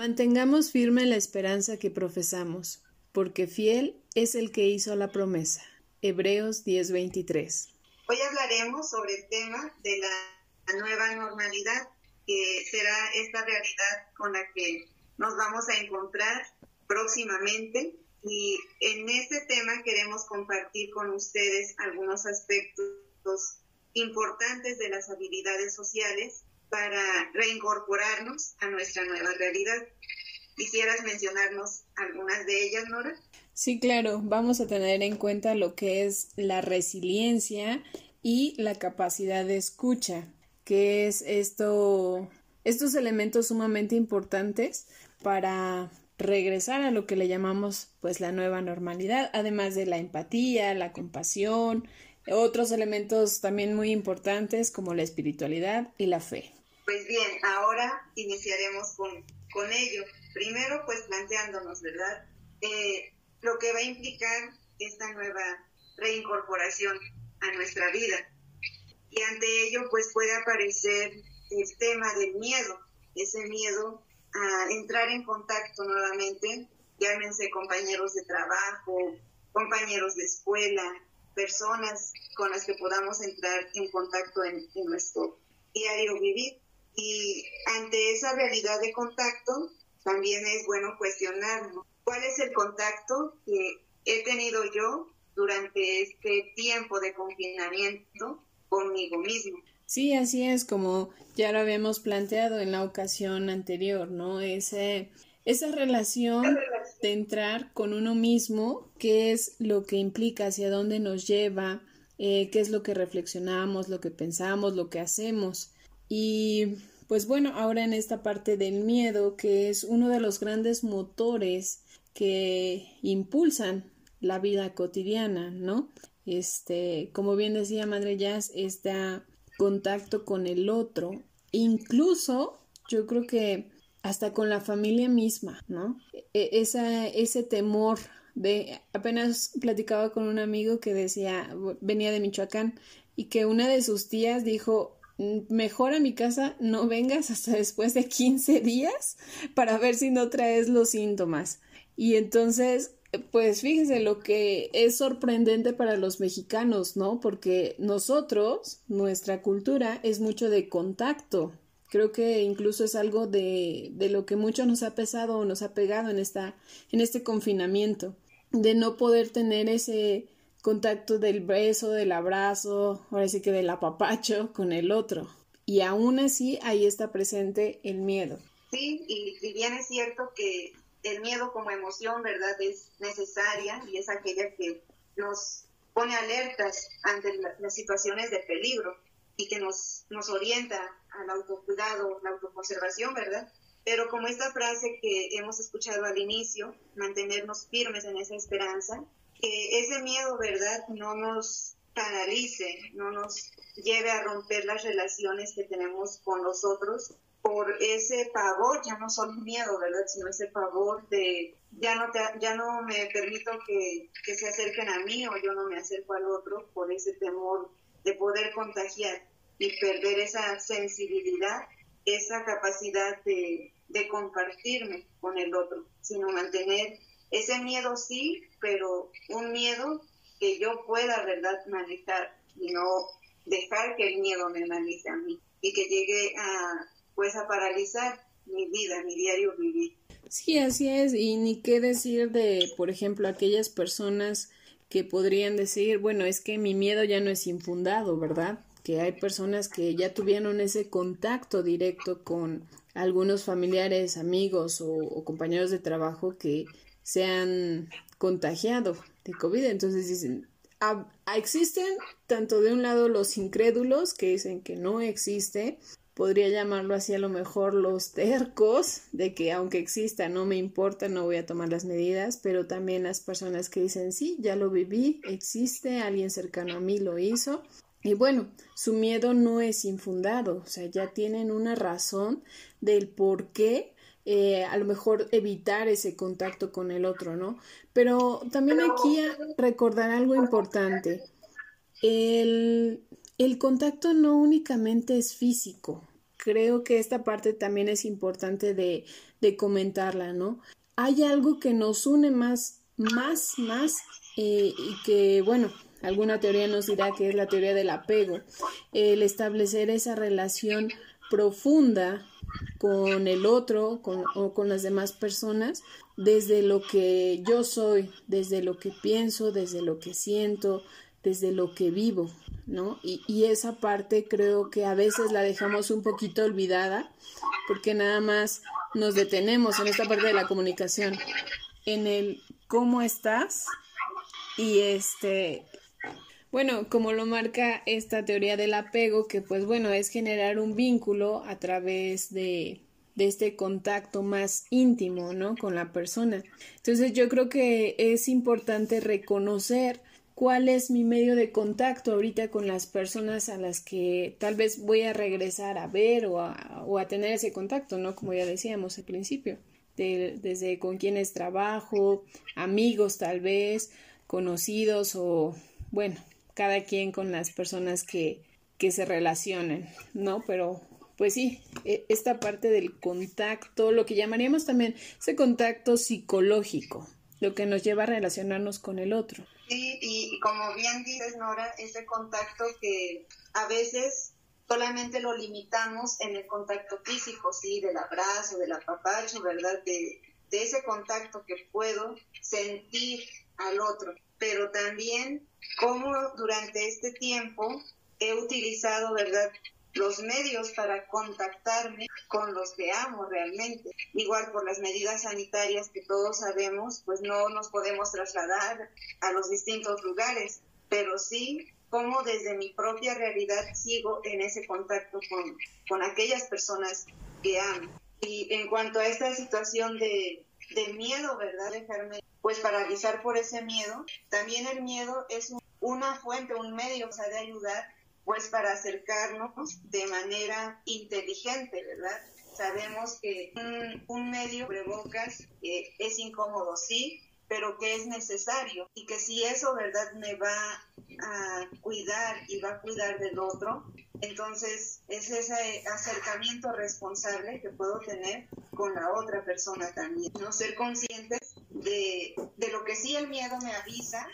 Mantengamos firme la esperanza que profesamos, porque fiel es el que hizo la promesa. Hebreos 10:23. Hoy hablaremos sobre el tema de la nueva normalidad, que será esta realidad con la que nos vamos a encontrar próximamente. Y en este tema queremos compartir con ustedes algunos aspectos importantes de las habilidades sociales para reincorporarnos a nuestra nueva realidad. ¿Quisieras mencionarnos algunas de ellas, Nora? Sí, claro, vamos a tener en cuenta lo que es la resiliencia y la capacidad de escucha, que es esto, estos elementos sumamente importantes para regresar a lo que le llamamos pues la nueva normalidad, además de la empatía, la compasión, otros elementos también muy importantes como la espiritualidad y la fe. Pues bien, ahora iniciaremos con, con ello. Primero, pues planteándonos, ¿verdad? Eh, lo que va a implicar esta nueva reincorporación a nuestra vida. Y ante ello, pues puede aparecer el tema del miedo, ese miedo a entrar en contacto nuevamente, llámense compañeros de trabajo, compañeros de escuela, personas con las que podamos entrar en contacto en, nuestro diario vivir. Y ante esa realidad de contacto, también es bueno cuestionarnos cuál es el contacto que he tenido yo durante este tiempo de confinamiento conmigo mismo. Sí, así es como ya lo habíamos planteado en la ocasión anterior, ¿no? Ese, esa relación de entrar con uno mismo, qué es lo que implica, hacia dónde nos lleva, eh, qué es lo que reflexionamos, lo que pensamos, lo que hacemos. Y pues bueno, ahora en esta parte del miedo, que es uno de los grandes motores que impulsan la vida cotidiana, ¿no? Este, como bien decía Madre Jazz, este contacto con el otro, incluso yo creo que hasta con la familia misma, ¿no? E, esa, ese temor de, apenas platicaba con un amigo que decía, venía de Michoacán, y que una de sus tías dijo, mejor a mi casa no vengas hasta después de 15 días para ver si no traes los síntomas. Y entonces, pues fíjese lo que es sorprendente para los mexicanos, ¿no? Porque nosotros, nuestra cultura es mucho de contacto. Creo que incluso es algo de, de lo que mucho nos ha pesado o nos ha pegado en, esta, en este confinamiento, de no poder tener ese contacto del beso, del abrazo, ahora sí que del apapacho con el otro. Y aún así ahí está presente el miedo. Sí, y, y bien es cierto que el miedo como emoción, ¿verdad? Es necesaria y es aquella que nos pone alertas ante las situaciones de peligro y que nos, nos orienta al autocuidado, la autoconservación, ¿verdad? Pero como esta frase que hemos escuchado al inicio, mantenernos firmes en esa esperanza, que ese miedo, ¿verdad?, no nos paralice, no nos lleve a romper las relaciones que tenemos con los otros por ese pavor, ya no solo miedo, ¿verdad?, sino ese pavor de ya no, te, ya no me permito que, que se acerquen a mí o yo no me acerco al otro por ese temor de poder contagiar y perder esa sensibilidad, esa capacidad de, de compartirme con el otro, sino mantener ese miedo sí, pero un miedo que yo pueda, ¿verdad?, manejar y no dejar que el miedo me maneje a mí y que llegue a, pues, a paralizar mi vida, mi diario vivir. Sí, así es, y ni qué decir de, por ejemplo, aquellas personas que podrían decir, bueno, es que mi miedo ya no es infundado, ¿verdad? Que hay personas que ya tuvieron ese contacto directo con algunos familiares, amigos o, o compañeros de trabajo que se han contagiado de COVID. Entonces dicen, ah, existen tanto de un lado los incrédulos que dicen que no existe, podría llamarlo así a lo mejor los tercos, de que aunque exista no me importa, no voy a tomar las medidas, pero también las personas que dicen sí, ya lo viví, existe, alguien cercano a mí lo hizo. Y bueno, su miedo no es infundado, o sea, ya tienen una razón del por qué eh, a lo mejor evitar ese contacto con el otro, ¿no? Pero también aquí recordar algo importante. El, el contacto no únicamente es físico, creo que esta parte también es importante de, de comentarla, ¿no? Hay algo que nos une más, más, más, eh, y que, bueno, alguna teoría nos dirá que es la teoría del apego, el establecer esa relación profunda con el otro con, o con las demás personas desde lo que yo soy, desde lo que pienso, desde lo que siento, desde lo que vivo, ¿no? Y, y, esa parte creo que a veces la dejamos un poquito olvidada porque nada más nos detenemos en esta parte de la comunicación, en el cómo estás y este bueno, como lo marca esta teoría del apego, que pues bueno, es generar un vínculo a través de, este contacto más íntimo, ¿no? Con la persona. Entonces yo creo que es importante reconocer cuál es mi medio de contacto ahorita con las personas a las que tal vez voy a regresar a ver o a, o a tener ese contacto, ¿no? Como ya decíamos al principio, desde con quienes trabajo, amigos tal vez, conocidos o, bueno, cada quien con las personas que, que se relacionen, ¿no? Pero pues sí, e, esta parte del contacto, lo que llamaríamos también ese contacto psicológico, lo que nos lleva a relacionarnos con el otro. Sí, y como bien dices, Nora, ese contacto que a veces solamente lo limitamos en el contacto físico, sí, del abrazo, del apapacho, ¿verdad? De, de ese contacto que puedo sentir al otro pero también cómo durante este tiempo he utilizado, ¿verdad? los medios para contactarme con los que amo realmente. Igual por las medidas sanitarias que todos sabemos, pues no nos podemos trasladar a los distintos lugares, pero sí cómo desde mi propia realidad sigo en ese contacto con, con aquellas personas que amo. Y en cuanto a esta situación de, de miedo, ¿verdad? Dejarme pues paralizar por ese miedo. También el miedo es una fuente, un medio o de ayudar pues para acercarnos de manera inteligente, ¿verdad? Sabemos que un, medio de bocas eh, es incómodo, sí, pero que es necesario y que si eso, ¿verdad?, me va a cuidar y va a cuidar del otro, entonces es ese acercamiento responsable que puedo tener con la otra persona también. No ser conscientes de, de lo que sí el miedo me avisa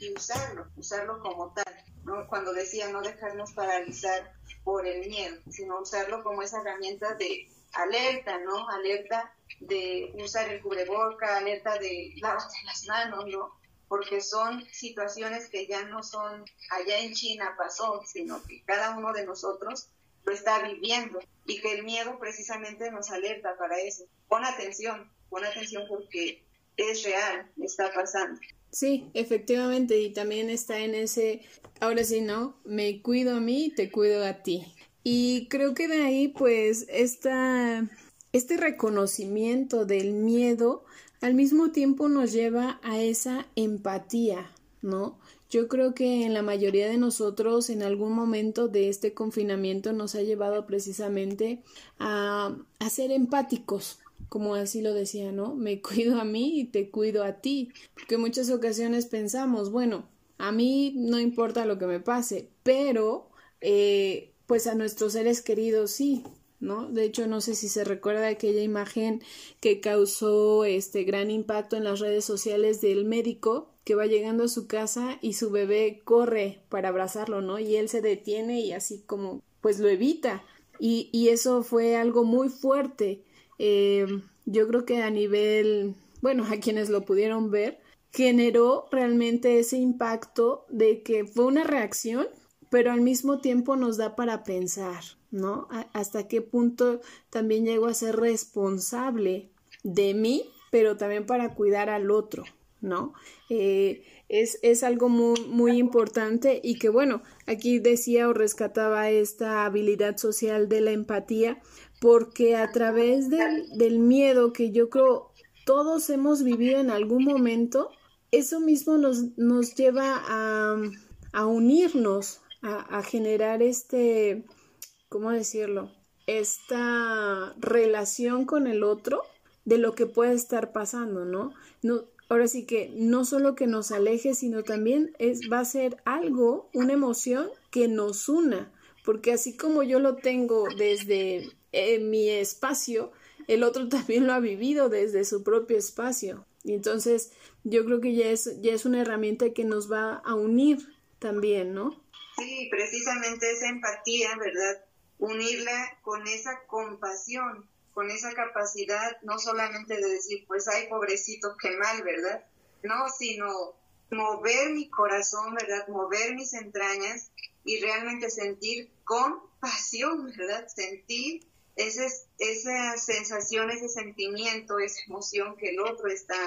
y usarlo, usarlo como tal. ¿no? Cuando decía no dejarnos paralizar por el miedo, sino usarlo como esa herramienta de alerta, ¿no? Alerta de usar el cubreboca, alerta de lavarse las manos, ¿no? Porque son situaciones que ya no son allá en China pasó, sino que cada uno de nosotros lo está viviendo y que el miedo precisamente nos alerta para eso. Pon atención, pon atención porque es real, está pasando. Sí, efectivamente, y también está en ese, ahora sí, ¿no? Me cuido a mí, te cuido a ti. Y creo que de ahí, pues, esta, este reconocimiento del miedo al mismo tiempo nos lleva a esa empatía, ¿no? Yo creo que en la mayoría de nosotros en algún momento de este confinamiento nos ha llevado precisamente a, a ser empáticos, como así lo decía, ¿no? Me cuido a mí y te cuido a ti, porque en muchas ocasiones pensamos, bueno, a mí no importa lo que me pase, pero eh, pues a nuestros seres queridos sí, ¿no? De hecho, no sé si se recuerda aquella imagen que causó este gran impacto en las redes sociales del médico que va llegando a su casa y su bebé corre para abrazarlo, ¿no? Y él se detiene y así como pues lo evita. Y, y eso fue algo muy fuerte. Eh, yo creo que a nivel, bueno, a quienes lo pudieron ver, generó realmente ese impacto de que fue una reacción pero al mismo tiempo nos da para pensar, ¿no? hasta qué punto también llego a ser responsable de mí, pero también para cuidar al otro, ¿no? Eh, es, es, algo muy, muy importante y que bueno, aquí decía o rescataba esta habilidad social de la empatía, porque a través del, del miedo que yo creo todos hemos vivido en algún momento, eso mismo nos, nos lleva a, a unirnos, a, generar este, ¿cómo decirlo? Esta relación con el otro de lo que puede estar pasando, ¿no? no ahora sí que no solo que nos aleje, sino también es, va a ser algo, una emoción que nos una, porque así como yo lo tengo desde eh, mi espacio, el otro también lo ha vivido desde su propio espacio. Y entonces yo creo que ya es, ya es una herramienta que nos va a unir también, ¿no? Sí, precisamente esa empatía, ¿verdad? Unirla con esa compasión, con esa capacidad no solamente de decir, pues ay, pobrecito, qué mal, ¿verdad? No, sino mover mi corazón, ¿verdad? Mover mis entrañas y realmente sentir compasión, ¿verdad? Sentir ese, esa sensación, ese sentimiento, esa emoción que el otro está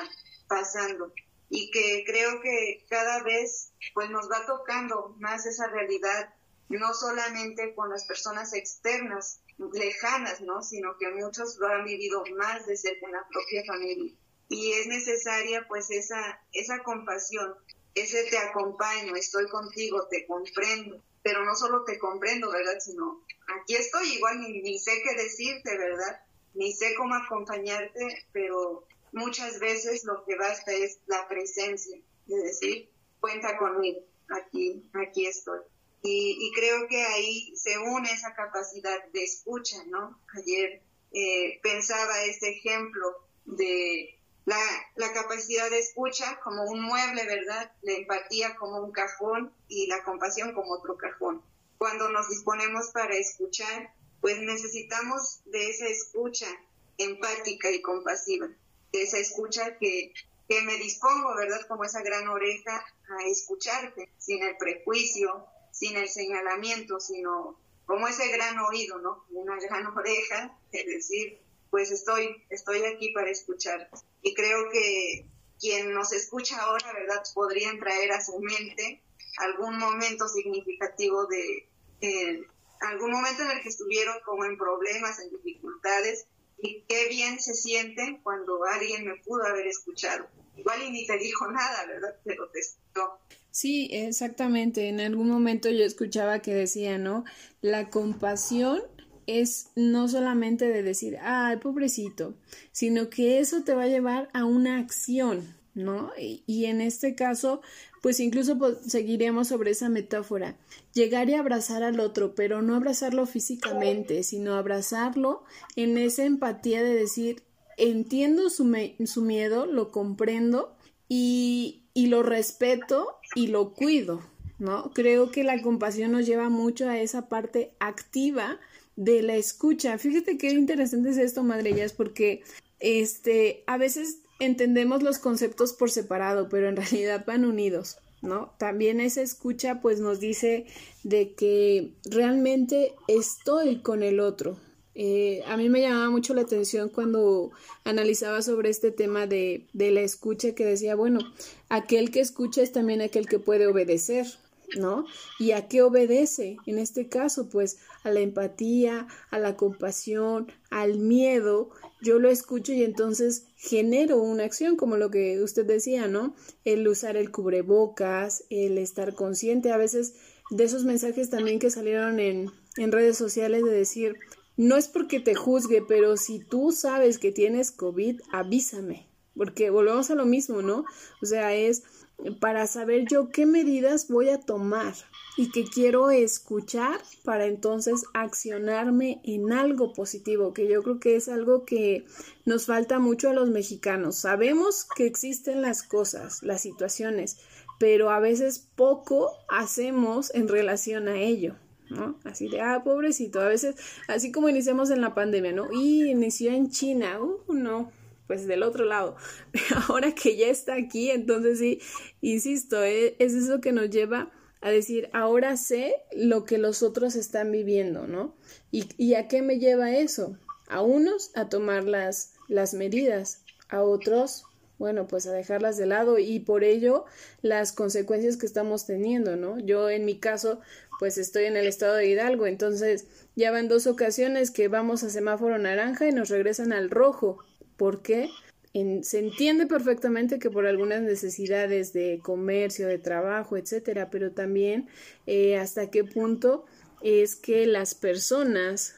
pasando y que creo que cada vez pues nos va tocando más esa realidad, no solamente con las personas externas, lejanas, ¿no? Sino que muchos lo han vivido más de cerca en la propia familia. Y es necesaria pues esa, esa compasión, ese te acompaño, estoy contigo, te comprendo, pero no solo te comprendo, ¿verdad? Sino aquí estoy, igual ni, ni sé qué decirte, ¿verdad? Ni sé cómo acompañarte, pero muchas veces lo que basta es la presencia, de decir, cuenta conmigo, aquí, aquí estoy. Y, creo que ahí se une esa capacidad de escucha, ¿no? Ayer eh, pensaba ese ejemplo de la, la, capacidad de escucha como un mueble, ¿verdad? La empatía como un cajón y la compasión como otro cajón. Cuando nos disponemos para escuchar, pues necesitamos de esa escucha empática y compasiva esa escucha que, que me dispongo, ¿verdad? Como esa gran oreja a escucharte, sin el prejuicio, sin el señalamiento, sino como ese gran oído, ¿no? Una gran oreja, es decir, pues estoy, estoy aquí para escuchar. Y creo que quien nos escucha ahora, ¿verdad? Podrían traer a su mente algún momento significativo de, eh, algún momento en el que estuvieron como en problemas, en dificultades, y qué bien se siente cuando alguien me pudo haber escuchado. Igual y ni te dijo nada, ¿verdad? Pero te escuchó. Sí, exactamente. En algún momento yo escuchaba que decía, ¿no? La compasión es no solamente de decir, ay, pobrecito, sino que eso te va a llevar a una acción, ¿no? Y, en este caso, pues incluso seguiremos sobre esa metáfora. Llegar y abrazar al otro, pero no abrazarlo físicamente, sino abrazarlo en esa empatía de decir, entiendo su, su miedo, lo comprendo y, y lo respeto y lo cuido, ¿no? Creo que la compasión nos lleva mucho a esa parte activa de la escucha. Fíjate qué interesante es esto, Madre, es porque este, a veces entendemos los conceptos por separado, pero en realidad van unidos, ¿no? También esa escucha pues nos dice de que realmente estoy con el otro. Eh, a mí me llamaba mucho la atención cuando analizaba sobre este tema de, de la escucha que decía, bueno, aquel que escucha es también aquel que puede obedecer, ¿no? ¿Y a qué obedece? En este caso, pues a la empatía, a la compasión, al miedo. Yo lo escucho y entonces genero una acción, como lo que usted decía, ¿no? El usar el cubrebocas, el estar consciente, a veces de esos mensajes también que salieron en, en redes sociales de decir, no es porque te juzgue, pero si tú sabes que tienes COVID, avísame, porque volvemos a lo mismo, ¿no? O sea, es para saber yo qué medidas voy a tomar y que quiero escuchar para entonces accionarme en algo positivo, que yo creo que es algo que nos falta mucho a los mexicanos. Sabemos que existen las cosas, las situaciones, pero a veces poco hacemos en relación a ello. ¿no? Así de, ah, pobrecito, a veces, así como iniciamos en la pandemia, ¿no? Y inició en China, uh, no, pues del otro lado. Ahora que ya está aquí, entonces sí, insisto, eh, es eso que nos lleva a decir, ahora sé lo que los otros están viviendo, ¿no? ¿Y, y a qué me lleva eso? A unos a tomar las, las medidas, a otros, bueno, pues a dejarlas de lado y por ello las consecuencias que estamos teniendo, ¿no? Yo en mi caso, pues estoy en el estado de Hidalgo, entonces ya van dos ocasiones que vamos a semáforo naranja y nos regresan al rojo porque se entiende perfectamente que por algunas necesidades de comercio, de trabajo, etcétera, pero también eh, hasta qué punto es que las personas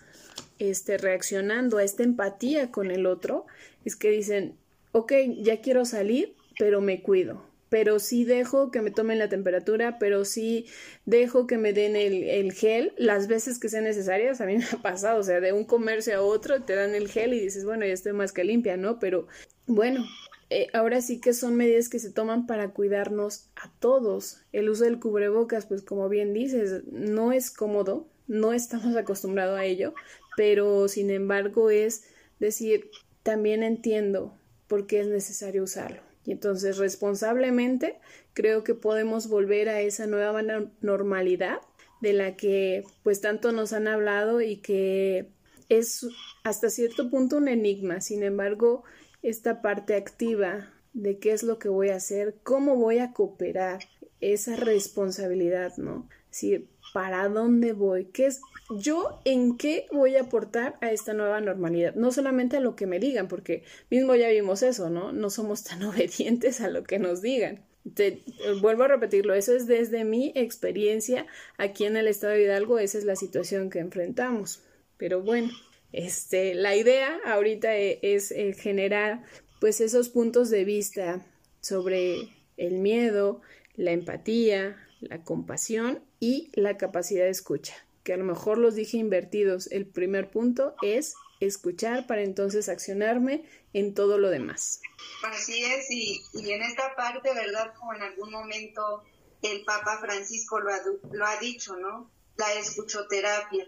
este, reaccionando a esta empatía con el otro es que dicen, ok, ya quiero salir, pero me cuido, pero sí dejo que me tomen la temperatura, pero sí dejo que me den el, el, gel las veces que sean necesarias. A mí me ha pasado, o sea, de un comercio a otro te dan el gel y dices, bueno, ya estoy más que limpia, ¿no? Pero bueno, eh, ahora sí que son medidas que se toman para cuidarnos a todos. El uso del cubrebocas, pues como bien dices, no es cómodo, no estamos acostumbrados a ello, pero sin embargo es decir, también entiendo por qué es necesario usarlo. Y entonces responsablemente creo que podemos volver a esa nueva normalidad de la que pues tanto nos han hablado y que es hasta cierto punto un enigma. Sin embargo, esta parte activa de qué es lo que voy a hacer, cómo voy a cooperar, esa responsabilidad, ¿no? Es ¿para dónde voy? ¿Qué es yo en qué voy a aportar a esta nueva normalidad? No solamente a lo que me digan, porque mismo ya vimos eso, ¿no? No somos tan obedientes a lo que nos digan. Te, vuelvo a repetirlo, eso es desde mi experiencia aquí en el estado de Hidalgo, esa es la situación que enfrentamos. Pero bueno, este, la idea ahorita e, es, es generar pues esos puntos de vista sobre el miedo, la empatía, la compasión y la capacidad de escucha, que a lo mejor los dije invertidos. El primer punto es escuchar para entonces accionarme en todo lo demás. Así es, y, en esta parte, ¿verdad? Como en algún momento el Papa Francisco lo ha, lo ha dicho, ¿no? La escuchoterapia.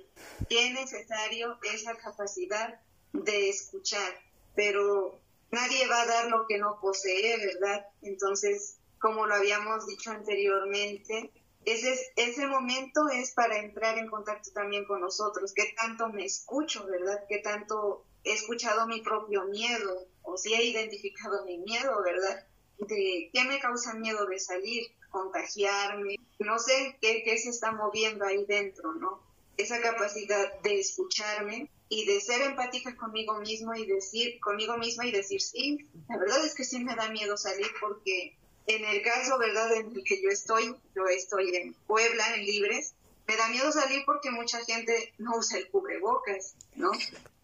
Qué necesario esa capacidad de escuchar, pero nadie va a dar lo que no posee, ¿verdad? Entonces, como lo habíamos dicho anteriormente, ese, ese momento es para entrar en contacto también con nosotros, qué tanto me escucho, ¿verdad? Qué tanto he escuchado mi propio miedo, o si he identificado mi miedo, ¿verdad? De qué me causa miedo de salir, contagiarme, no sé qué, qué se está moviendo ahí dentro, ¿no? Esa capacidad de escucharme y de ser empática conmigo mismo y decir, conmigo misma y decir, sí, la verdad es que sí me da miedo salir porque en el caso, ¿verdad?, en el que yo estoy, yo estoy en Puebla, en Libres, me da miedo salir porque mucha gente no usa el cubrebocas, ¿no?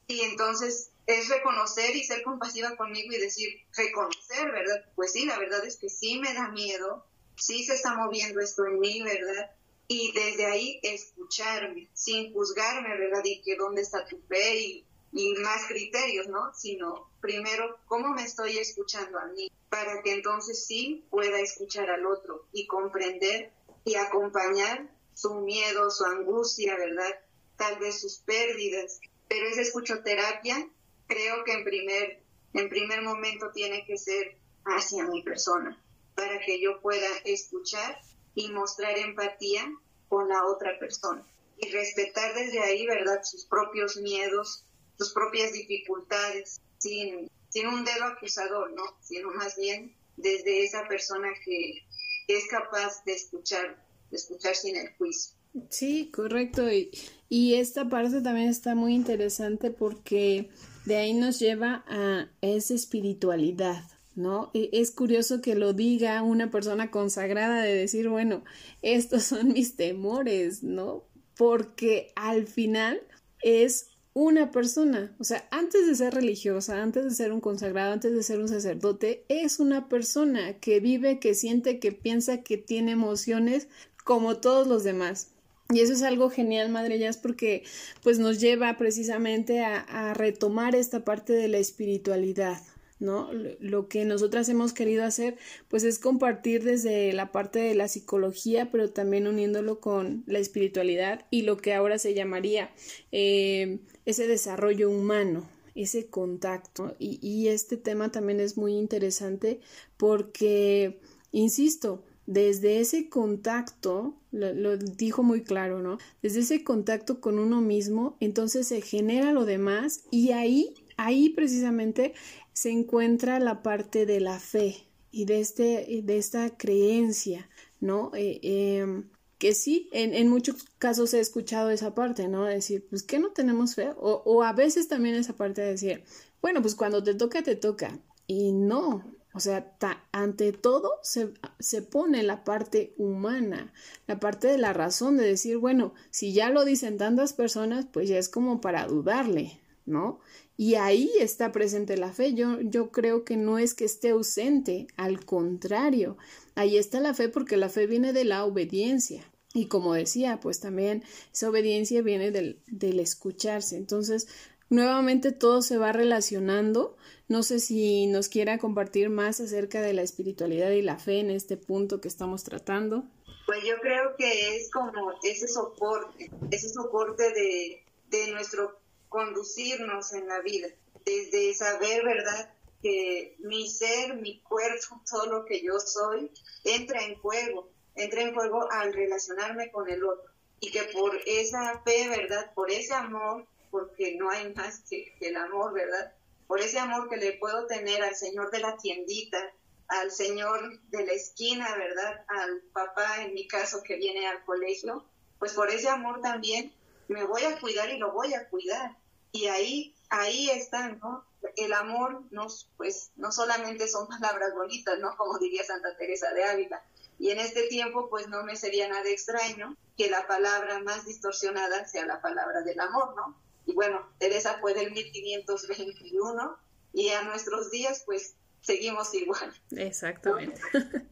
Y entonces es reconocer y ser compasiva conmigo y decir, reconocer, ¿verdad? Pues sí, la verdad es que sí me da miedo, sí se está moviendo esto en mí, ¿verdad? Y desde ahí escucharme, sin juzgarme, ¿verdad? Y que dónde está tu fe y, y más criterios, ¿no? Sino primero, ¿cómo me estoy escuchando a mí? para que entonces sí pueda escuchar al otro y comprender y acompañar su miedo, su angustia, ¿verdad? Tal vez sus pérdidas. Pero esa escuchoterapia creo que en primer, en primer momento tiene que ser hacia mi persona, para que yo pueda escuchar y mostrar empatía con la otra persona y respetar desde ahí, ¿verdad?, sus propios miedos, sus propias dificultades, sin sin un dedo acusador, ¿no? Sino más bien desde esa persona que, es capaz de escuchar, de escuchar sin el juicio. Sí, correcto. Y, y esta parte también está muy interesante porque de ahí nos lleva a esa espiritualidad, ¿no? E, es curioso que lo diga una persona consagrada de decir, bueno, estos son mis temores, ¿no? Porque al final es una persona, o sea, antes de ser religiosa, antes de ser un consagrado, antes de ser un sacerdote, es una persona que vive, que siente, que piensa, que tiene emociones como todos los demás. Y eso es algo genial, Madre Jazz, porque pues nos lleva precisamente a, a retomar esta parte de la espiritualidad, ¿no? Lo que nosotras hemos querido hacer, pues es compartir desde la parte de la psicología, pero también uniéndolo con la espiritualidad y lo que ahora se llamaría eh, ese desarrollo humano, ese contacto. Y, este tema también es muy interesante porque, insisto, desde ese contacto, lo, lo, dijo muy claro, ¿no? Desde ese contacto con uno mismo, entonces se genera lo demás y ahí, ahí precisamente se encuentra la parte de la fe y de, este, de esta creencia, ¿no? Eh, em, que sí, en, muchos casos he escuchado esa parte, ¿no? decir, pues que no tenemos fe, o, o a veces también esa parte de decir, bueno, pues cuando te toca, te toca, y no, o sea, ante todo se, se, pone la parte humana, la parte de la razón de decir, bueno, si ya lo dicen tantas personas, pues ya es como para dudarle, ¿no? Y ahí está presente la fe. Yo, yo creo que no es que esté ausente, al contrario, ahí está la fe porque la fe viene de la obediencia. Y como decía, pues también esa obediencia viene del, del escucharse. Entonces, nuevamente todo se va relacionando. No sé si nos quiera compartir más acerca de la espiritualidad y la fe en este punto que estamos tratando. Pues yo creo que es como ese soporte, ese soporte de, de nuestro conducirnos en la vida, desde saber, ¿verdad? Que mi ser, mi cuerpo, todo lo que yo soy, entra en juego, entra en juego al relacionarme con el otro. Y que por esa fe, ¿verdad? Por ese amor, porque no hay más que, que el amor, ¿verdad? Por ese amor que le puedo tener al Señor de la tiendita, al señor de la esquina, ¿verdad? Al papá, en mi caso, que viene al colegio, pues por ese amor también me voy a cuidar y lo voy a cuidar. Y ahí, ahí está, ¿no? El amor no, pues, no solamente son palabras bonitas, ¿no? Como diría Santa Teresa de Ávila. Y en este tiempo, pues no me sería nada extraño que la palabra más distorsionada sea la palabra del amor, ¿no? Y bueno, Teresa fue del 1521 y a nuestros días, pues seguimos igual. Exactamente.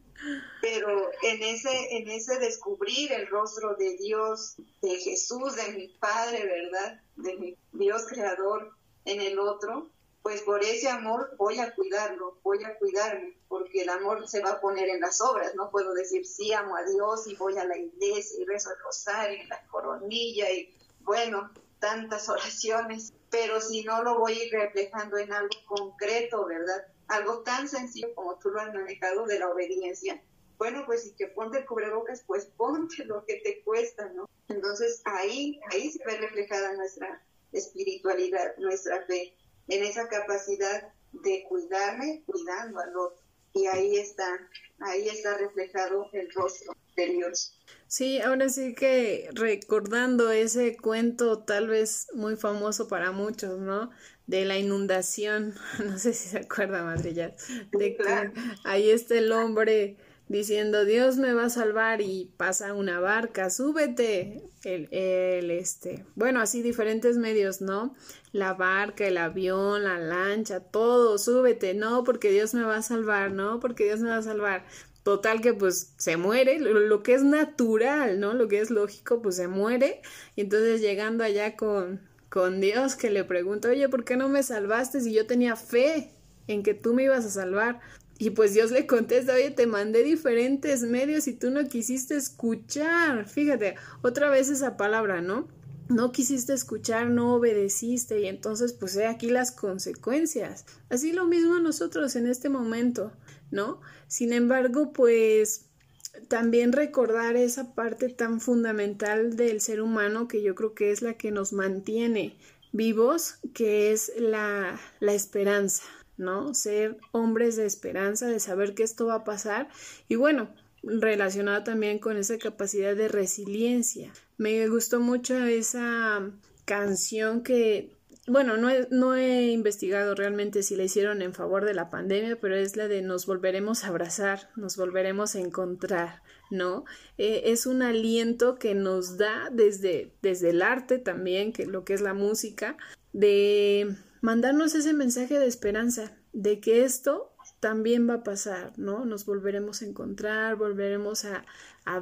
Pero en ese, en ese descubrir el rostro de Dios, de Jesús, de mi Padre, ¿verdad? De Dios creador en el otro, pues por ese amor voy a cuidarlo, voy a cuidarme, porque el amor se va a poner en las obras, no puedo decir sí amo a Dios y voy a la iglesia y rezo el rosario y la coronilla y bueno, tantas oraciones, pero si no lo voy a ir reflejando en algo concreto, ¿verdad? algo tan sencillo como tú lo has manejado de la obediencia. Bueno, pues si que ponte el cubrebocas, pues ponte lo que te cuesta, ¿no? Entonces ahí, ahí se ve reflejada nuestra espiritualidad, nuestra fe, en esa capacidad de cuidarme, cuidando al otro. Y ahí está, ahí está reflejado el rostro de Dios. Sí, ahora sí que recordando ese cuento tal vez muy famoso para muchos, ¿no? de la inundación, no sé si se acuerda Madre de que ahí está el hombre diciendo Dios me va a salvar y pasa una barca, súbete, el, el este, bueno, así diferentes medios, ¿no? La barca, el avión, la lancha, todo, súbete, no, porque Dios me va a salvar, no, porque Dios me va a salvar. Total que pues se muere, lo, lo que es natural, ¿no? Lo que es lógico, pues se muere. Y entonces llegando allá con, con Dios que le pregunta, oye, ¿por qué no me salvaste si yo tenía fe en que tú me ibas a salvar? Y pues Dios le contesta, oye, te mandé diferentes medios y tú no quisiste escuchar. Fíjate, otra vez esa palabra, ¿no? No quisiste escuchar, no obedeciste y entonces pues aquí las consecuencias. Así lo mismo nosotros en este momento, ¿no? Sin embargo, pues también recordar esa parte tan fundamental del ser humano que yo creo que es la que nos mantiene vivos, que es la, la esperanza, ¿no? Ser hombres de esperanza, de saber que esto va a pasar y bueno, relacionado también con esa capacidad de resiliencia. Me gustó mucho esa canción que bueno, no he, no he investigado realmente si la hicieron en favor de la pandemia, pero es la de nos volveremos a abrazar, nos volveremos a encontrar, ¿no? Eh, es un aliento que nos da desde, desde el arte también, que lo que es la música, de mandarnos ese mensaje de esperanza, de que esto también va a pasar, ¿no? Nos volveremos a encontrar, volveremos a,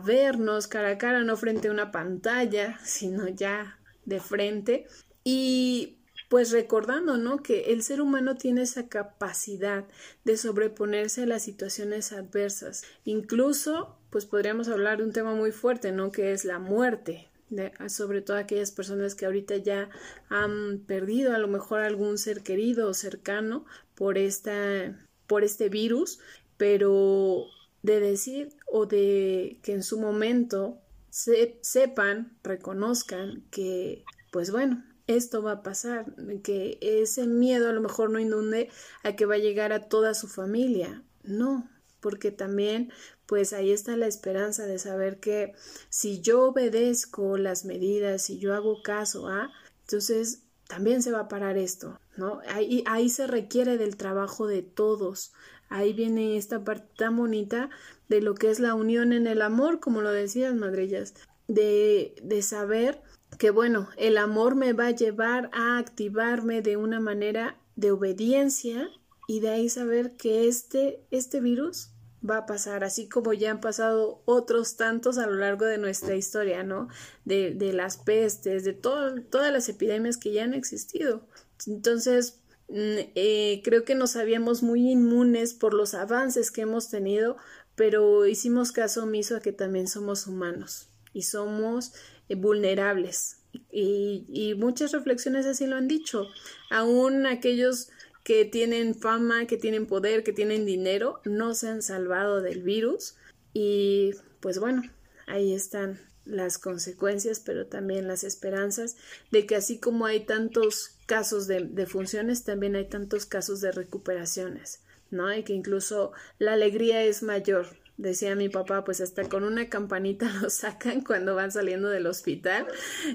vernos cara a cara, no frente a una pantalla, sino ya de frente. Y pues recordando, ¿no? Que el ser humano tiene esa capacidad de sobreponerse a las situaciones adversas. Incluso, pues podríamos hablar de un tema muy fuerte, ¿no? Que es la muerte, de, sobre todo aquellas personas que ahorita ya han perdido a lo mejor algún ser querido o cercano por esta por este virus, pero de decir o de que en su momento se, sepan, reconozcan que pues bueno, esto va a pasar, que ese miedo a lo mejor no inunde a que va a llegar a toda su familia. No, porque también pues ahí está la esperanza de saber que si yo obedezco las medidas, si yo hago caso a, entonces también se va a parar esto, ¿no? Ahí, ahí se requiere del trabajo de todos. Ahí viene esta parte tan bonita de lo que es la unión en el amor, como lo decías, madrillas, de, de saber que bueno, el amor me va a llevar a activarme de una manera de obediencia y de ahí saber que este, este virus va a pasar, así como ya han pasado otros tantos a lo largo de nuestra historia, ¿no? De, de las pestes, de todas las epidemias que ya han existido. Entonces, mm, eh, creo que nos sabíamos muy inmunes por los avances que hemos tenido, pero hicimos caso omiso a que también somos humanos y somos eh, vulnerables. Y, y muchas reflexiones así lo han dicho. Aún aquellos que tienen fama, que tienen poder, que tienen dinero, no se han salvado del virus. Y pues bueno, ahí están las consecuencias, pero también las esperanzas de que así como hay tantos casos de, funciones, también hay tantos casos de recuperaciones, ¿no? Y que incluso la alegría es mayor decía mi papá, pues hasta con una campanita lo sacan cuando van saliendo del hospital.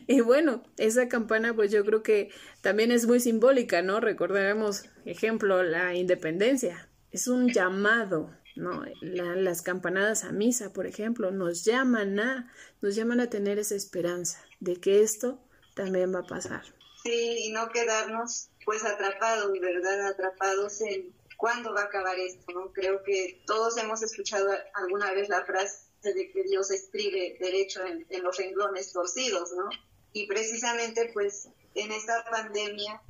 Y bueno, esa campana pues yo creo que también es muy simbólica, ¿no? Recordaremos, ejemplo, la independencia. Es un llamado, ¿no? las campanadas a misa, por ejemplo, nos llaman a, nos llaman a tener esa esperanza de que esto también va a pasar. Sí, y no quedarnos pues atrapados, ¿verdad? Atrapados en ¿cuándo va a acabar esto? ¿no? Creo que todos hemos escuchado alguna vez la frase de que Dios escribe derecho en, los renglones torcidos, ¿no? Y precisamente pues en esta pandemia,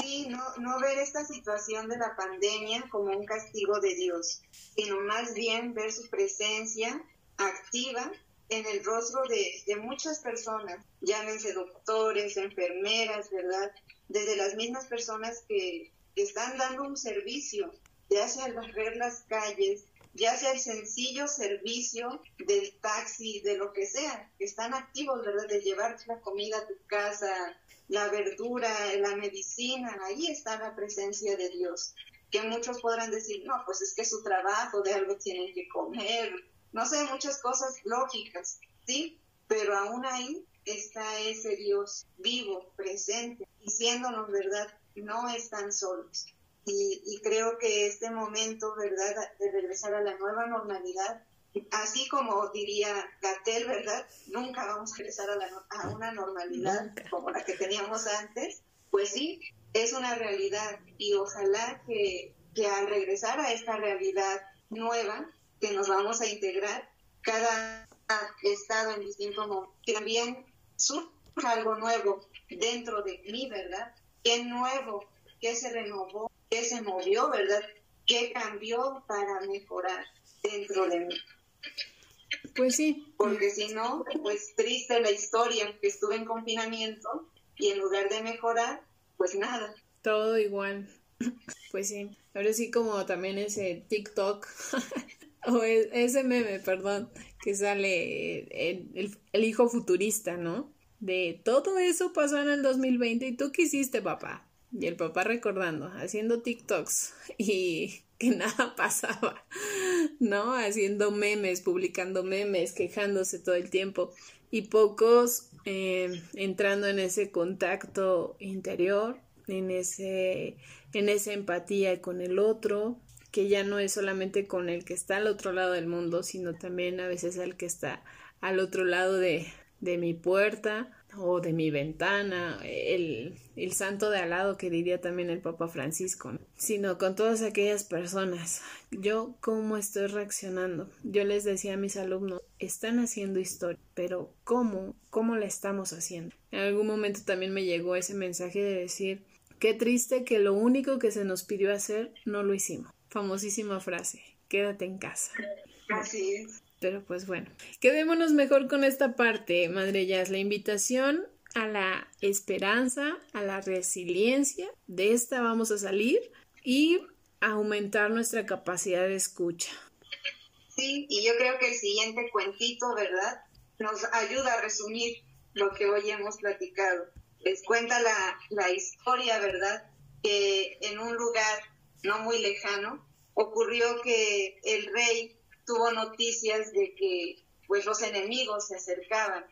sí, no, no ver esta situación de la pandemia como un castigo de Dios, sino más bien ver su presencia activa en el rostro de, de, muchas personas, llámense doctores, enfermeras, ¿verdad? Desde las mismas personas que, están dando un servicio, ya sea al barrer las calles, ya sea el sencillo servicio del taxi, de lo que sea, que están activos, ¿verdad? De llevarte la comida a tu casa, la verdura, la medicina, ahí está la presencia de Dios. Que muchos podrán decir, no, pues es que su trabajo, de algo tienen que comer, no sé, muchas cosas lógicas, ¿sí? Pero aún ahí está ese Dios vivo, presente, diciéndonos, ¿verdad? No están solos. Y, creo que este momento, ¿verdad?, de regresar a la nueva normalidad, así como diría Gatel, ¿verdad?, nunca vamos a regresar a, una normalidad como la que teníamos antes, pues sí, es una realidad y ojalá que, que al regresar a esta realidad nueva, que nos vamos a integrar, cada estado en distinto modo, que también surja algo nuevo dentro de mí, ¿verdad? Qué nuevo, qué se renovó, qué se movió, ¿verdad? ¿Qué cambió para mejorar dentro de mí? Pues sí. Porque si no, pues triste la historia, que estuve en confinamiento y en lugar de mejorar, pues nada. Todo igual. Pues sí. Ahora sí como también ese TikTok o e, ese meme, perdón, que sale el, el hijo futurista, ¿no? De todo eso pasó en el 2020 y tú qué hiciste, papá. Y el papá recordando, haciendo TikToks y que nada pasaba, ¿no? Haciendo memes, publicando memes, quejándose todo el tiempo y pocos eh, entrando en ese contacto interior, en ese, en esa empatía con el otro, que ya no es solamente con el que está al otro lado del mundo, sino también a veces el que está al otro lado de, de mi puerta o de mi ventana, el, el, santo de al lado que diría también el Papa Francisco, sino con todas aquellas personas. Yo cómo estoy reaccionando. Yo les decía a mis alumnos, están haciendo historia, pero ¿cómo? ¿Cómo la estamos haciendo? En algún momento también me llegó ese mensaje de decir, qué triste que lo único que se nos pidió hacer no lo hicimos. Famosísima frase, quédate en casa. Así es. Pero pues bueno, quedémonos mejor con esta parte, Madre Jazz, la invitación a la esperanza, a la resiliencia, de esta vamos a salir y aumentar nuestra capacidad de escucha. Sí, y yo creo que el siguiente cuentito, ¿verdad? Nos ayuda a resumir lo que hoy hemos platicado. Les cuenta la, la historia, ¿verdad? Que en un lugar no muy lejano ocurrió que el rey tuvo noticias de que pues los enemigos se acercaban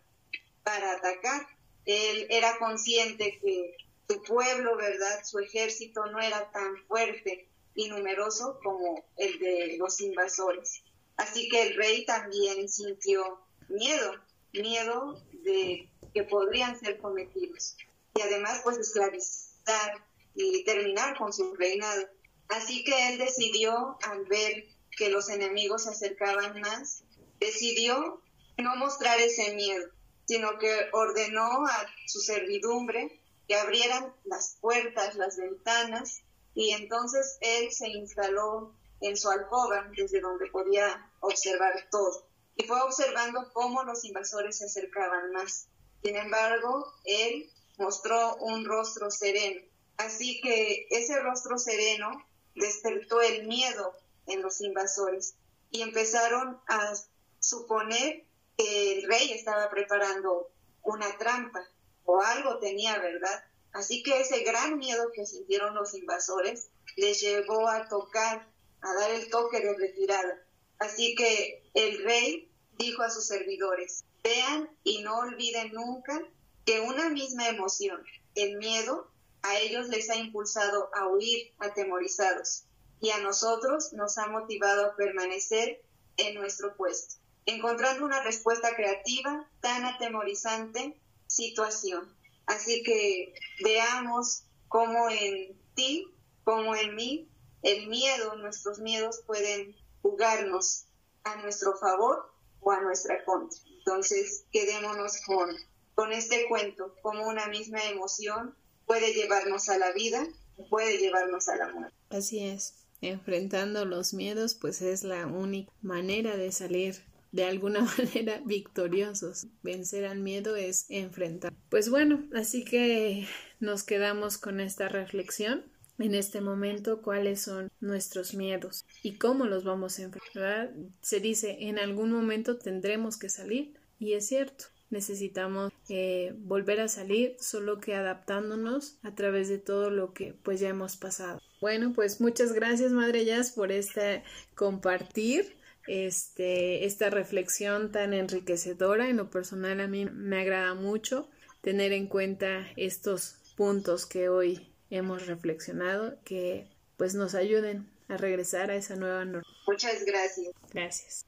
para atacar. Él era consciente que su pueblo, ¿verdad? Su ejército no era tan fuerte y numeroso como el de los invasores. Así que el rey también sintió miedo, miedo de que podrían ser cometidos y además pues esclavizar y terminar con su reinado. Así que él decidió, al ver que los enemigos se acercaban más, decidió no mostrar ese miedo, sino que ordenó a su servidumbre que abrieran las puertas, las ventanas, y entonces él se instaló en su alcoba, desde donde podía observar todo, y fue observando cómo los invasores se acercaban más. Sin embargo, él mostró un rostro sereno, así que ese rostro sereno despertó el miedo en los invasores y empezaron a suponer que el rey estaba preparando una trampa o algo tenía, ¿verdad? Así que ese gran miedo que sintieron los invasores les llevó a tocar, a dar el toque de retirada. Así que el rey dijo a sus servidores, vean y no olviden nunca que una misma emoción, el miedo, a ellos les ha impulsado a huir atemorizados y a nosotros nos ha motivado a permanecer en nuestro puesto, encontrando una respuesta creativa tan atemorizante situación. Así que veamos cómo en ti, como en mí, el miedo, nuestros miedos pueden jugarnos a nuestro favor o a nuestra contra. Entonces, quedémonos con, este cuento, como una misma emoción puede llevarnos a la vida, puede llevarnos a la muerte. Así es enfrentando los miedos, pues es la única manera de salir de alguna manera victoriosos. Vencer al miedo es enfrentar. Pues bueno, así que nos quedamos con esta reflexión en este momento cuáles son nuestros miedos y cómo los vamos a enfrentar. Se dice en algún momento tendremos que salir y es cierto necesitamos eh, volver a salir, solo que adaptándonos a través de todo lo que pues ya hemos pasado. Bueno, pues muchas gracias Madre Jazz por este compartir este, esta reflexión tan enriquecedora. En lo personal a mí me agrada mucho tener en cuenta estos puntos que hoy hemos reflexionado que pues nos ayuden a regresar a esa nueva norma. Muchas gracias. Gracias.